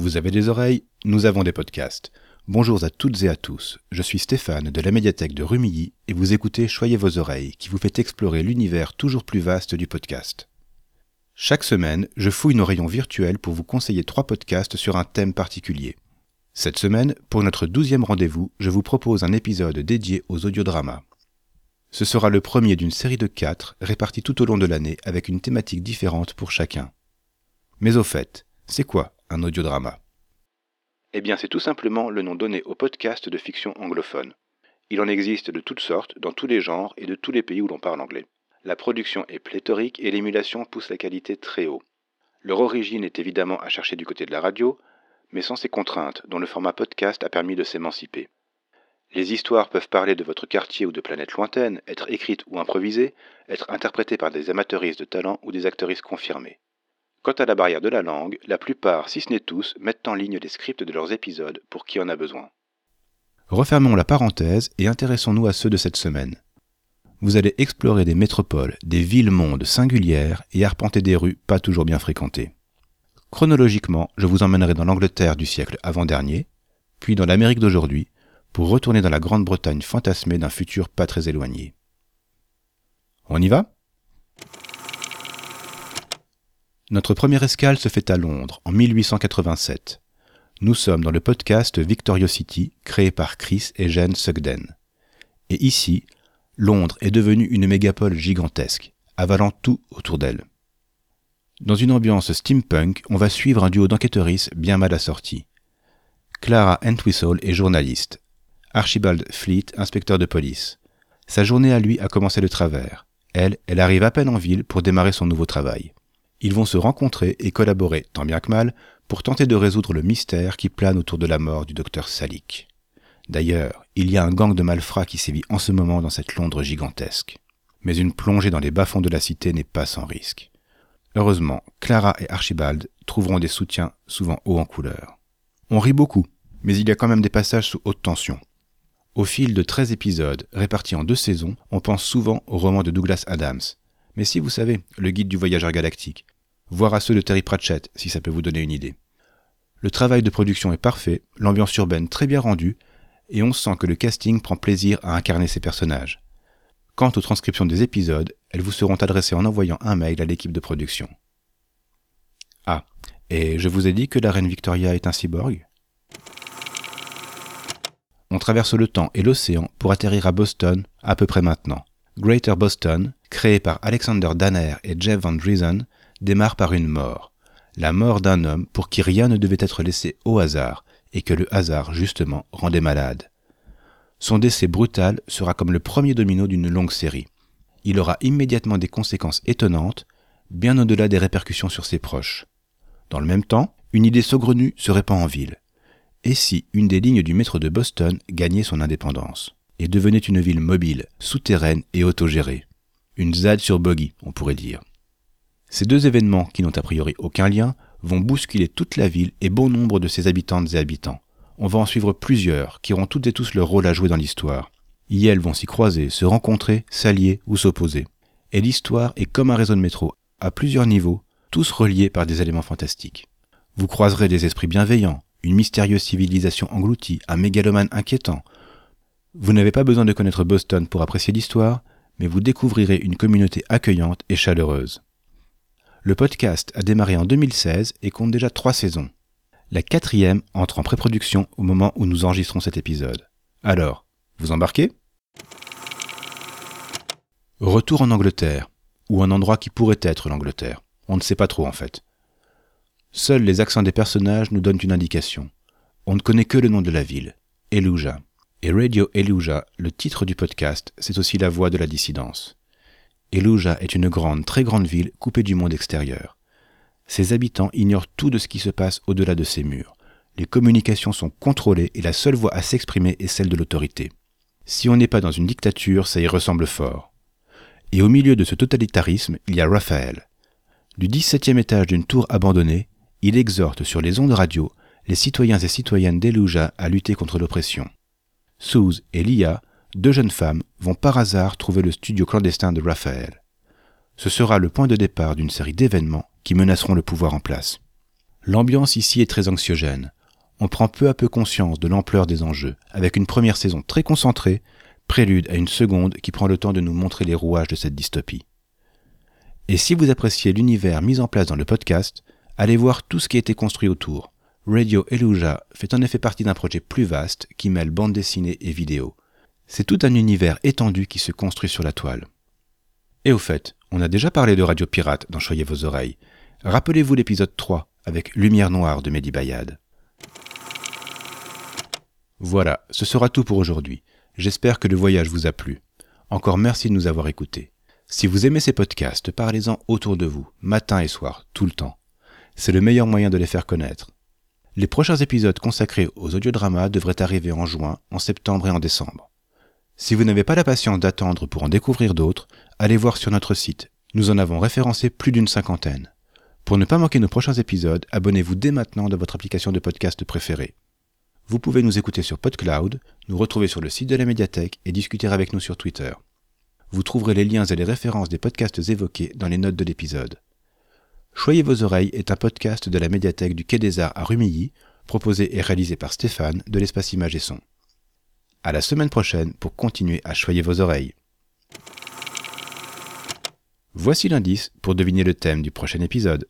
Vous avez des oreilles Nous avons des podcasts. Bonjour à toutes et à tous, je suis Stéphane de la médiathèque de Rumilly et vous écoutez Choyez vos oreilles qui vous fait explorer l'univers toujours plus vaste du podcast. Chaque semaine, je fouille nos rayons virtuels pour vous conseiller trois podcasts sur un thème particulier. Cette semaine, pour notre douzième rendez-vous, je vous propose un épisode dédié aux audiodramas. Ce sera le premier d'une série de quatre répartis tout au long de l'année avec une thématique différente pour chacun. Mais au fait, c'est quoi un audiodrama Eh bien, c'est tout simplement le nom donné au podcast de fiction anglophone. Il en existe de toutes sortes, dans tous les genres et de tous les pays où l'on parle anglais. La production est pléthorique et l'émulation pousse la qualité très haut. Leur origine est évidemment à chercher du côté de la radio, mais sans ces contraintes dont le format podcast a permis de s'émanciper. Les histoires peuvent parler de votre quartier ou de planètes lointaines, être écrites ou improvisées, être interprétées par des amateuristes de talent ou des acteuristes confirmés. Quant à la barrière de la langue, la plupart, si ce n'est tous, mettent en ligne des scripts de leurs épisodes pour qui en a besoin. Refermons la parenthèse et intéressons-nous à ceux de cette semaine. Vous allez explorer des métropoles, des villes-mondes singulières et arpenter des rues pas toujours bien fréquentées. Chronologiquement, je vous emmènerai dans l'Angleterre du siècle avant-dernier, puis dans l'Amérique d'aujourd'hui, pour retourner dans la Grande-Bretagne fantasmée d'un futur pas très éloigné. On y va? Notre première escale se fait à Londres en 1887. Nous sommes dans le podcast Victoriosity créé par Chris et Jane Sugden. Et ici, Londres est devenue une mégapole gigantesque, avalant tout autour d'elle. Dans une ambiance steampunk, on va suivre un duo d'enquêteuristes bien mal assortis. Clara Entwistle est journaliste. Archibald Fleet, inspecteur de police. Sa journée à lui a commencé de travers. Elle, elle arrive à peine en ville pour démarrer son nouveau travail ils vont se rencontrer et collaborer, tant bien que mal, pour tenter de résoudre le mystère qui plane autour de la mort du docteur Salik. D'ailleurs, il y a un gang de malfrats qui sévit en ce moment dans cette Londres gigantesque. Mais une plongée dans les bas-fonds de la cité n'est pas sans risque. Heureusement, Clara et Archibald trouveront des soutiens souvent hauts en couleur. On rit beaucoup, mais il y a quand même des passages sous haute tension. Au fil de 13 épisodes, répartis en deux saisons, on pense souvent au roman de Douglas Adams, mais si vous savez, le guide du voyageur galactique, voire à ceux de Terry Pratchett, si ça peut vous donner une idée. Le travail de production est parfait, l'ambiance urbaine très bien rendue, et on sent que le casting prend plaisir à incarner ses personnages. Quant aux transcriptions des épisodes, elles vous seront adressées en envoyant un mail à l'équipe de production. Ah, et je vous ai dit que la reine Victoria est un cyborg? On traverse le temps et l'océan pour atterrir à Boston à peu près maintenant. Greater Boston, créé par Alexander Danner et Jeff Van Driesen, démarre par une mort. La mort d'un homme pour qui rien ne devait être laissé au hasard, et que le hasard, justement, rendait malade. Son décès brutal sera comme le premier domino d'une longue série. Il aura immédiatement des conséquences étonnantes, bien au-delà des répercussions sur ses proches. Dans le même temps, une idée saugrenue se répand en ville. Et si une des lignes du métro de Boston gagnait son indépendance et devenait une ville mobile, souterraine et autogérée? Une ZAD sur buggy, on pourrait dire. Ces deux événements, qui n'ont a priori aucun lien, vont bousculer toute la ville et bon nombre de ses habitantes et habitants. On va en suivre plusieurs, qui auront toutes et tous leur rôle à jouer dans l'histoire. Y elles vont s'y croiser, se rencontrer, s'allier ou s'opposer. Et l'histoire est comme un réseau de métro, à plusieurs niveaux, tous reliés par des éléments fantastiques. Vous croiserez des esprits bienveillants, une mystérieuse civilisation engloutie, un mégalomane inquiétant, vous n'avez pas besoin de connaître Boston pour apprécier l'histoire, mais vous découvrirez une communauté accueillante et chaleureuse. Le podcast a démarré en 2016 et compte déjà trois saisons. La quatrième entre en pré-production au moment où nous enregistrons cet épisode. Alors, vous embarquez? Retour en Angleterre, ou un endroit qui pourrait être l'Angleterre. On ne sait pas trop en fait. Seuls les accents des personnages nous donnent une indication. On ne connaît que le nom de la ville, Eluja. Et Radio Eluja, le titre du podcast, c'est aussi la voix de la dissidence. Eluja est une grande, très grande ville coupée du monde extérieur. Ses habitants ignorent tout de ce qui se passe au-delà de ses murs. Les communications sont contrôlées et la seule voix à s'exprimer est celle de l'autorité. Si on n'est pas dans une dictature, ça y ressemble fort. Et au milieu de ce totalitarisme, il y a Raphaël. Du 17e étage d'une tour abandonnée, il exhorte sur les ondes radio les citoyens et citoyennes d'Eluja à lutter contre l'oppression. Suze et Lia, deux jeunes femmes, vont par hasard trouver le studio clandestin de Raphaël. Ce sera le point de départ d'une série d'événements qui menaceront le pouvoir en place. L'ambiance ici est très anxiogène. On prend peu à peu conscience de l'ampleur des enjeux, avec une première saison très concentrée, prélude à une seconde qui prend le temps de nous montrer les rouages de cette dystopie. Et si vous appréciez l'univers mis en place dans le podcast, allez voir tout ce qui a été construit autour. Radio Eluja fait en effet partie d'un projet plus vaste qui mêle bande dessinée et vidéo. C'est tout un univers étendu qui se construit sur la toile. Et au fait, on a déjà parlé de Radio Pirate dans Choyez vos oreilles. Rappelez-vous l'épisode 3 avec Lumière Noire de Mehdi Bayad. Voilà, ce sera tout pour aujourd'hui. J'espère que le voyage vous a plu. Encore merci de nous avoir écoutés. Si vous aimez ces podcasts, parlez-en autour de vous, matin et soir, tout le temps. C'est le meilleur moyen de les faire connaître. Les prochains épisodes consacrés aux audiodramas devraient arriver en juin, en septembre et en décembre. Si vous n'avez pas la patience d'attendre pour en découvrir d'autres, allez voir sur notre site. Nous en avons référencé plus d'une cinquantaine. Pour ne pas manquer nos prochains épisodes, abonnez-vous dès maintenant dans votre application de podcast préférée. Vous pouvez nous écouter sur PodCloud, nous retrouver sur le site de la médiathèque et discuter avec nous sur Twitter. Vous trouverez les liens et les références des podcasts évoqués dans les notes de l'épisode. Choyez vos oreilles est un podcast de la médiathèque du Quai des Arts à Rumilly, proposé et réalisé par Stéphane de l'espace Images et Son. À la semaine prochaine pour continuer à choyer vos oreilles. Voici l'indice pour deviner le thème du prochain épisode.